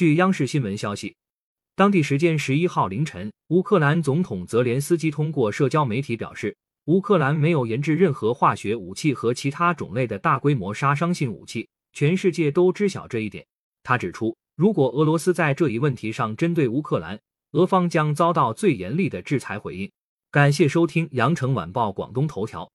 据央视新闻消息当地时间十一号凌晨乌克兰总统泽连斯基通过社交媒体表示乌克兰没有研制任何化学武器和其他种类的大规模杀伤性武器全世界都知晓这一点。他指出如果俄罗斯在这一问题上针对乌克兰俄方将遭到最严厉的制裁回应。感谢收听羊城晚报广东头条。